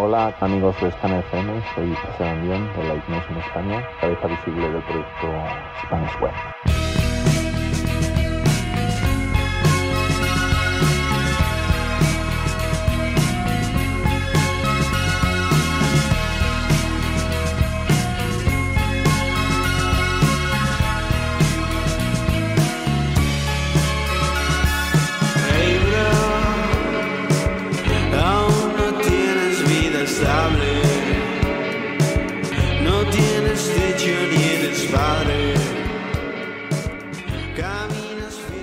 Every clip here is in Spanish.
Hola amigos de Scan FM, soy José Andión de la Ignition España, cabeza visible del proyecto Spanish Web. no tienes de llorar.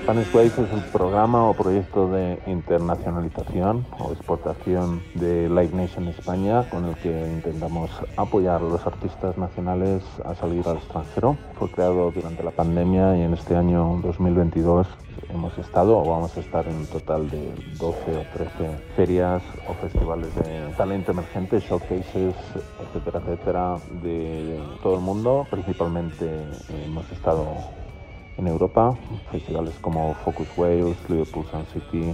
Spanish es el programa o proyecto de internacionalización o exportación de Live Nation España con el que intentamos apoyar a los artistas nacionales a salir al extranjero. Fue creado durante la pandemia y en este año 2022 hemos estado o vamos a estar en un total de 12 o 13 ferias o festivales de talento emergente, showcases, etcétera, etcétera, de todo el mundo. Principalmente hemos estado en Europa, festivales como Focus Wales, Liverpool Sun City,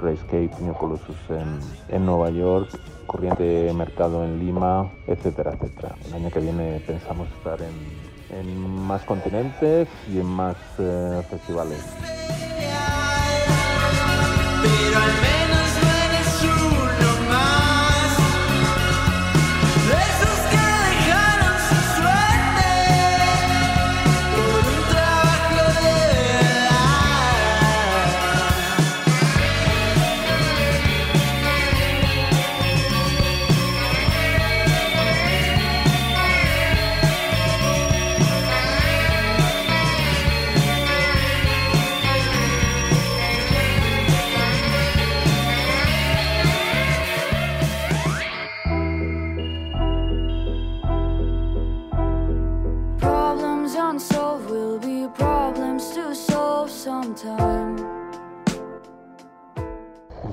Rayscape, New Colossus en, en Nueva York, Corriente Mercado en Lima, etcétera, etcétera. El año que viene pensamos estar en, en más continentes y en más eh, festivales. Problems unsolved will be problems to solve sometime.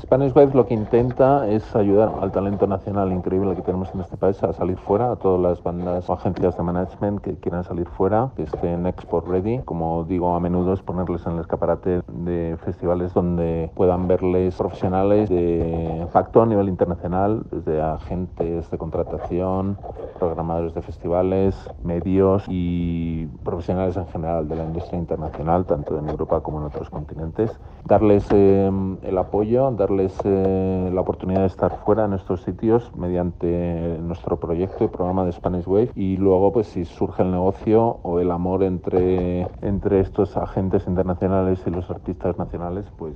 Spanish Wave lo que intenta es ayudar al talento nacional increíble que tenemos en este país a salir fuera, a todas las bandas o agencias de management que quieran salir fuera, que estén export ready. Como digo, a menudo es ponerles en el escaparate de festivales donde puedan verles profesionales de impacto a nivel internacional, desde agentes de contratación, programadores de festivales, medios y profesionales en general de la industria internacional, tanto en Europa como en otros continentes. Darles eh, el apoyo, darles eh, la oportunidad de estar fuera en estos sitios mediante nuestro proyecto y programa de Spanish Wave y luego pues si surge el negocio o el amor entre, entre estos agentes internacionales y los artistas nacionales, pues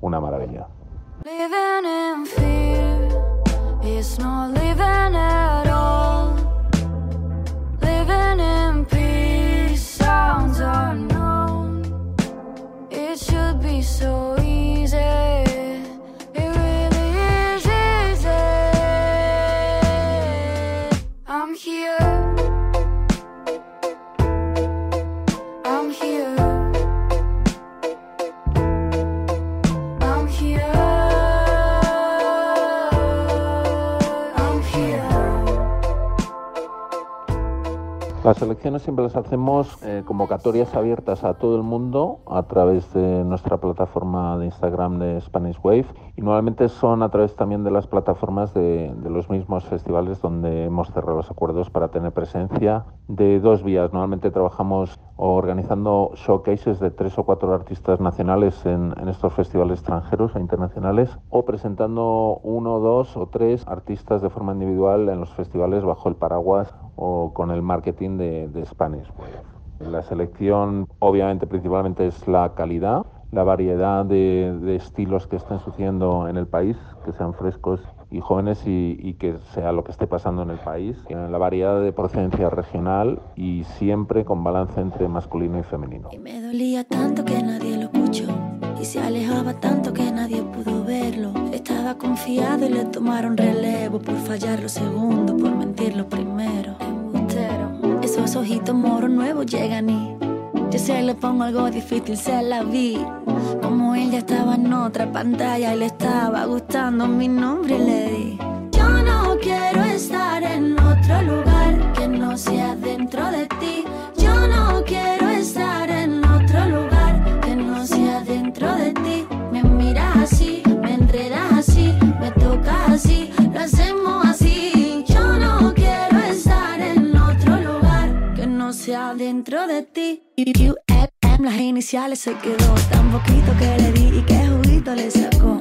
una maravilla. Las elecciones siempre las hacemos eh, convocatorias abiertas a todo el mundo a través de nuestra plataforma de Instagram de Spanish Wave y normalmente son a través también de las plataformas de, los mismos festivales donde hemos cerrado los acuerdos para tener presencia de dos vías. Normalmente trabajamos organizando showcases de tres o cuatro artistas nacionales en, en estos festivales extranjeros e internacionales o presentando uno, dos o tres artistas de forma individual en los festivales bajo el paraguas o con el marketing de, de Spanish Wave. La selección obviamente principalmente es la calidad, la variedad de, de estilos que estén sucediendo en el país, que sean frescos y jóvenes y, y que sea lo que esté pasando en el país, en la variedad de procedencia regional y siempre con balance entre masculino y femenino. Y me dolía tanto que nadie lo escuchó. Y se alejaba tanto que nadie pudo verlo. Estaba confiado y le tomaron relevo por fallar lo segundo, por mentir lo primero. Esos ojitos moros nuevos llegan y yo se lo pongo algo difícil, se la vi. Como él ya estaba en otra pantalla y le estaba gustando mi nombre, le di. Dentro de ti. UFM, las iniciales se quedó tan poquito que le di y qué juguito le sacó.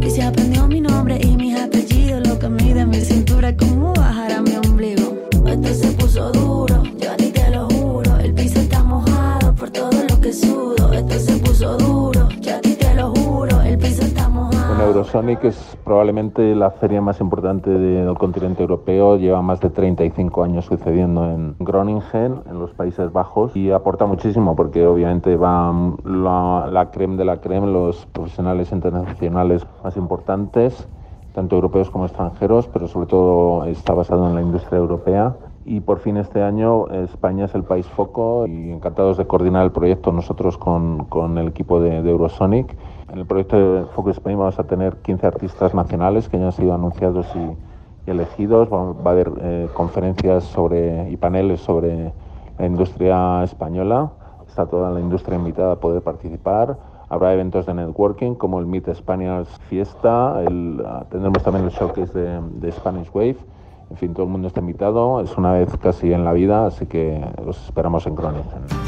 Y se aprendió mi nombre y mis apellidos, lo que mide mi cintura es como bajar a mi ombligo. Esto se puso duro, yo a ti te lo juro. El piso está mojado por todo lo que sudo. Eurosonic es probablemente la feria más importante del continente europeo. Lleva más de 35 años sucediendo en Groningen, en los Países Bajos, y aporta muchísimo porque obviamente va la, la creme de la creme, los profesionales internacionales más importantes, tanto europeos como extranjeros, pero sobre todo está basado en la industria europea. Y por fin este año España es el país foco y encantados de coordinar el proyecto nosotros con, con el equipo de, Eurosonic. En el proyecto de Focus Spain vamos a tener 15 artistas nacionales que ya han sido anunciados y, elegidos. Va, a haber eh, conferencias sobre, y paneles sobre la industria española. Está toda la industria invitada a poder participar. Habrá eventos de networking como el Meet Spaniards Fiesta. Uh, tendremos también el showcase de Spanish Wave. En fin, todo el mundo está invitado. Es una vez casi en la vida, así que los esperamos en Groningen.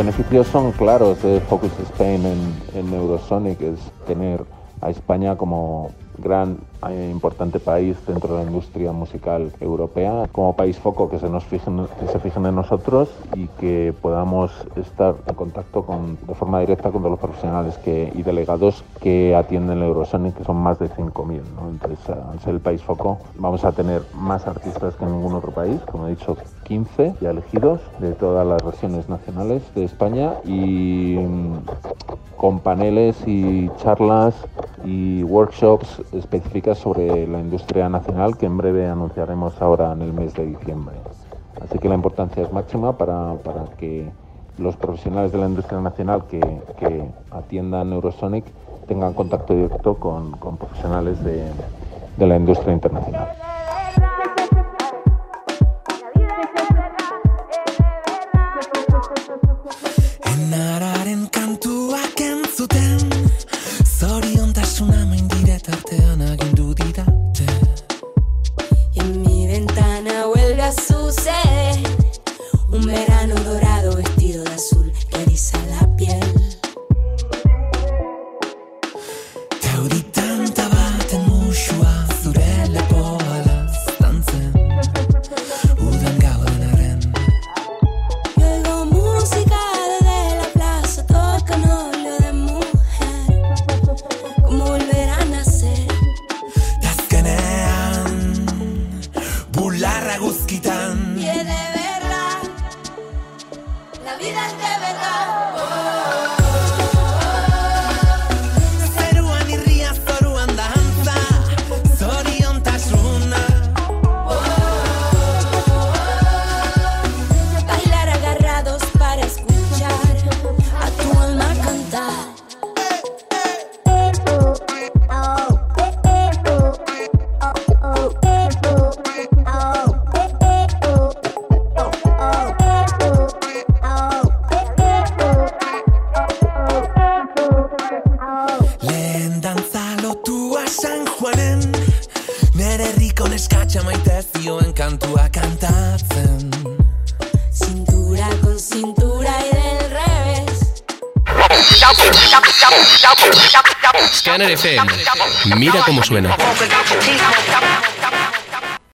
Beneficios son claros de Focus Spain en, en Eurosonic, es tener a España como gran e importante país dentro de la industria musical europea, como país foco que se nos fijen, que se fijen en nosotros y que podamos estar en contacto con, de forma directa con todos los profesionales que, y delegados que atienden el Eurosonic, que son más de 5.000. ¿no? Entonces, al ser el país foco, vamos a tener más artistas que en ningún otro país, como he dicho, 15 ya elegidos de todas las regiones nacionales de España y con paneles y charlas y workshops específicas sobre la industria nacional que en breve anunciaremos ahora en el mes de diciembre. Así que la importancia es máxima para, para que los profesionales de la industria nacional que, que atiendan Eurosonic tengan contacto directo con, con profesionales de, de la industria internacional. sucesso. San Juanen Nere herriko neskatxa maite zioen kantua kantatzen Cintura con cintura y del revés. Scanner FM. Mira cómo suena.